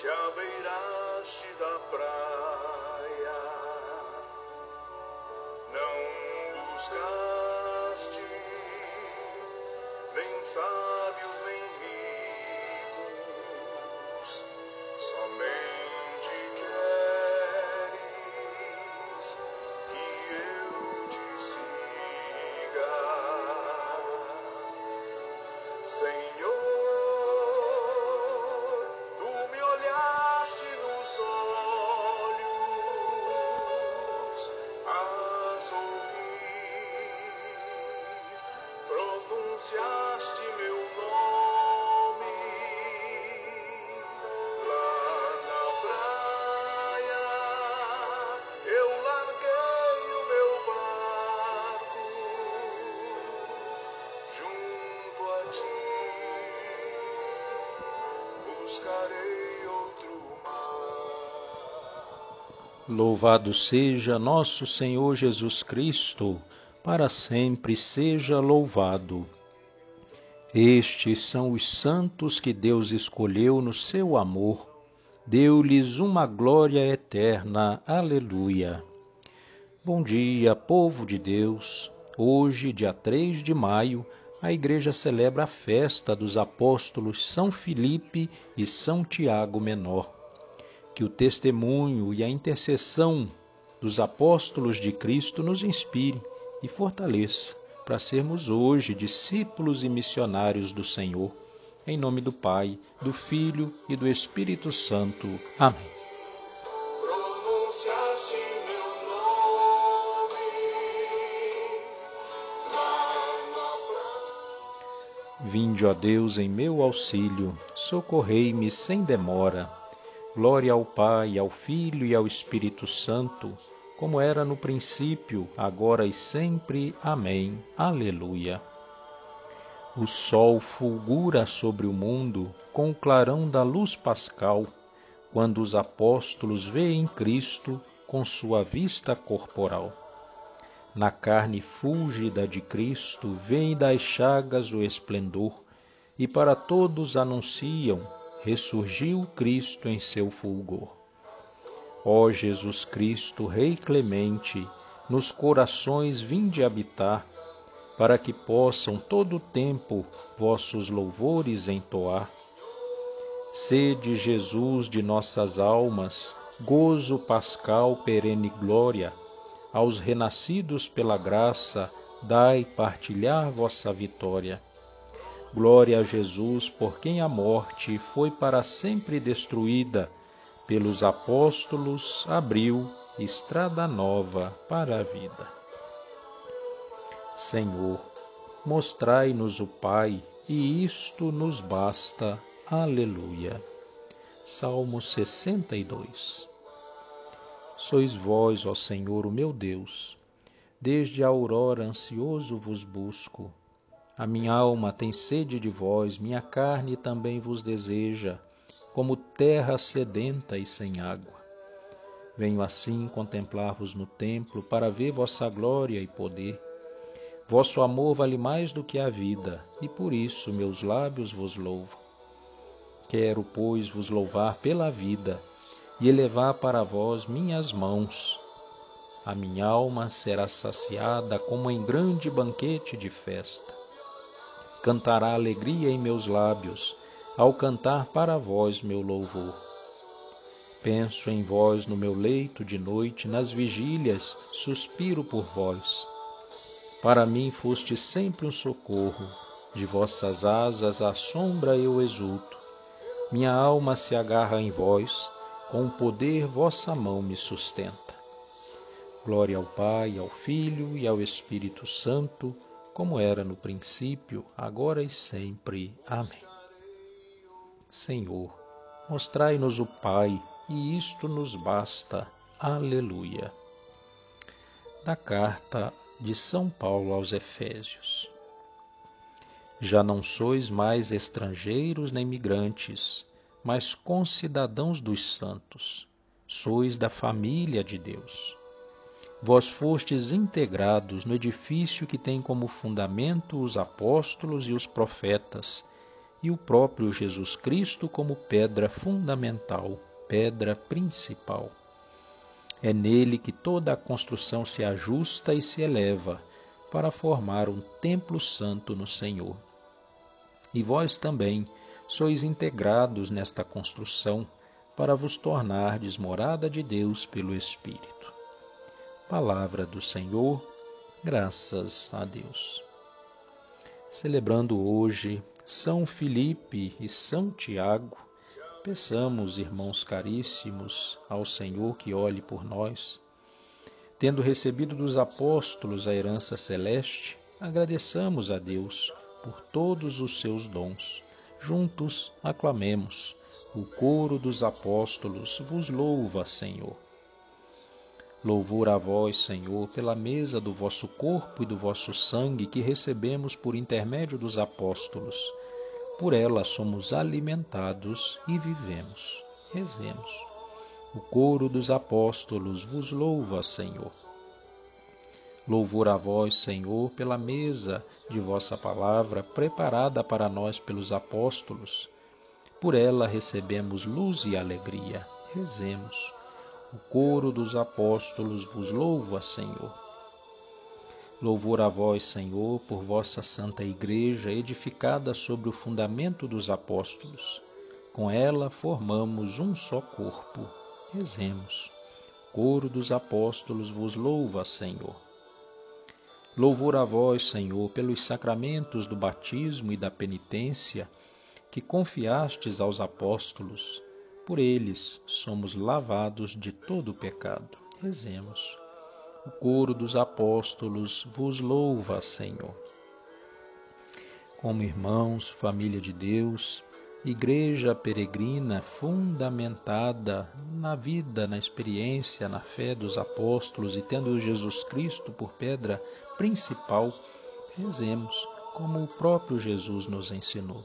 te abeiraste da praia, não buscaste nem Louvado seja nosso Senhor Jesus Cristo, para sempre seja louvado. Estes são os santos que Deus escolheu no seu amor, deu-lhes uma glória eterna. Aleluia. Bom dia, povo de Deus. Hoje, dia 3 de maio, a igreja celebra a festa dos apóstolos São Filipe e São Tiago Menor. Que o testemunho e a intercessão dos apóstolos de Cristo nos inspire e fortaleça para sermos hoje discípulos e missionários do Senhor. Em nome do Pai, do Filho e do Espírito Santo. Amém. Vinde, ó Deus, em meu auxílio, socorrei-me sem demora. Glória ao Pai, ao Filho e ao Espírito Santo, como era no princípio, agora e sempre. Amém. Aleluia. O sol fulgura sobre o mundo com o clarão da luz pascal, quando os apóstolos veem Cristo com sua vista corporal. Na carne fúlgida de Cristo vem das chagas o esplendor, e para todos anunciam: ressurgiu Cristo em seu fulgor. Ó Jesus Cristo, Rei clemente, nos corações vinde habitar, para que possam todo o tempo vossos louvores entoar. Sede Jesus de nossas almas, gozo pascal perene glória, aos renascidos pela graça, dai partilhar vossa vitória. Glória a Jesus, por quem a morte foi para sempre destruída, pelos apóstolos abriu estrada nova para a vida. Senhor, mostrai-nos o Pai, e isto nos basta. Aleluia. Salmo 62 Sois vós, ó Senhor, o meu Deus. Desde a aurora ansioso vos busco. A minha alma tem sede de vós, minha carne também vos deseja, como terra sedenta e sem água. Venho assim contemplar-vos no templo para ver vossa glória e poder. Vosso amor vale mais do que a vida, e por isso meus lábios vos louvam. Quero, pois, vos louvar pela vida e elevar para vós minhas mãos. A minha alma será saciada como em grande banquete de festa. Cantará alegria em meus lábios, ao cantar para vós meu louvor. Penso em vós no meu leito de noite, nas vigílias, suspiro por vós. Para mim foste sempre um socorro, de vossas asas à sombra eu exulto. Minha alma se agarra em vós, com o poder vossa mão me sustenta. Glória ao Pai, ao Filho e ao Espírito Santo, como era no princípio, agora e sempre. Amém. Senhor, mostrai-nos o Pai, e isto nos basta. Aleluia. Da carta de São Paulo aos Efésios. Já não sois mais estrangeiros nem migrantes, mas concidadãos dos santos, sois da família de Deus. Vós fostes integrados no edifício que tem como fundamento os apóstolos e os profetas, e o próprio Jesus Cristo como pedra fundamental, pedra principal. É nele que toda a construção se ajusta e se eleva para formar um templo santo no Senhor. E vós também sois integrados nesta construção para vos tornardes morada de Deus pelo Espírito. Palavra do Senhor, graças a Deus. Celebrando hoje São Filipe e São Tiago, Peçamos, irmãos caríssimos, ao Senhor que olhe por nós. Tendo recebido dos apóstolos a herança celeste, agradeçamos a Deus por todos os seus dons. Juntos aclamemos. O coro dos apóstolos vos louva, Senhor. Louvor a vós, Senhor, pela mesa do vosso corpo e do vosso sangue que recebemos por intermédio dos apóstolos por ela somos alimentados e vivemos. Rezemos. O coro dos apóstolos vos louva, Senhor. Louvor a vós, Senhor, pela mesa de vossa palavra preparada para nós pelos apóstolos. Por ela recebemos luz e alegria. Rezemos. O coro dos apóstolos vos louva, Senhor. Louvor a vós, Senhor, por vossa santa Igreja, edificada sobre o fundamento dos apóstolos. Com ela formamos um só corpo. Rezemos. Coro dos apóstolos vos louva, Senhor. Louvor a vós, Senhor, pelos sacramentos do batismo e da penitência que confiastes aos apóstolos. Por eles somos lavados de todo o pecado. Rezemos o coro dos apóstolos vos louva, Senhor. Como irmãos, família de Deus, igreja peregrina fundamentada na vida, na experiência, na fé dos apóstolos e tendo Jesus Cristo por pedra principal, rezemos como o próprio Jesus nos ensinou.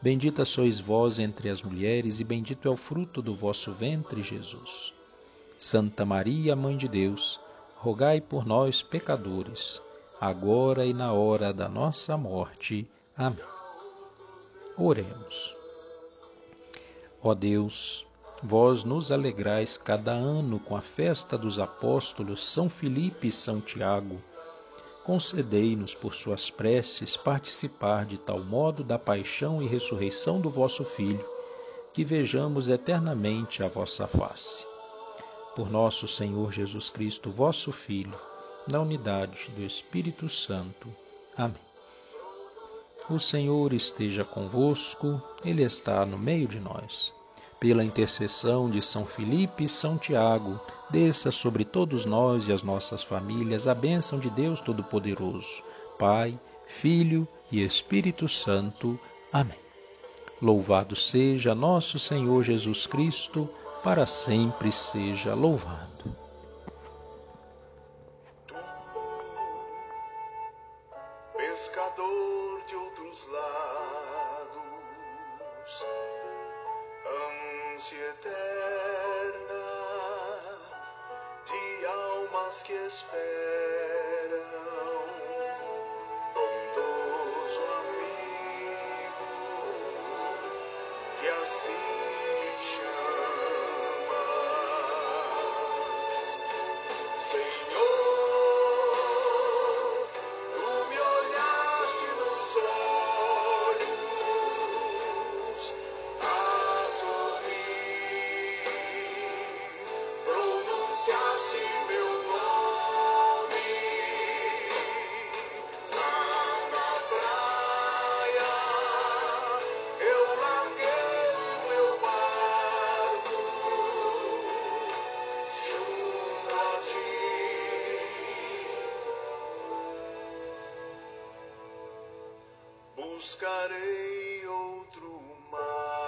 Bendita sois vós entre as mulheres, e bendito é o fruto do vosso ventre, Jesus. Santa Maria, Mãe de Deus, rogai por nós, pecadores, agora e na hora da nossa morte. Amém. Oremos. Ó Deus, vós nos alegrais cada ano com a festa dos apóstolos São Filipe e São Tiago concedei-nos por suas preces participar de tal modo da paixão e ressurreição do vosso Filho, que vejamos eternamente a vossa face. Por nosso Senhor Jesus Cristo, vosso Filho, na unidade do Espírito Santo. Amém. O Senhor esteja convosco, Ele está no meio de nós pela intercessão de São Filipe e São Tiago, desça sobre todos nós e as nossas famílias a bênção de Deus Todo-Poderoso, Pai, Filho e Espírito Santo. Amém. Louvado seja nosso Senhor Jesus Cristo, para sempre seja louvado. pescador de outros lados ânsia eterna de almas que esperam, bondoso amigo que assim buscarei outro mar.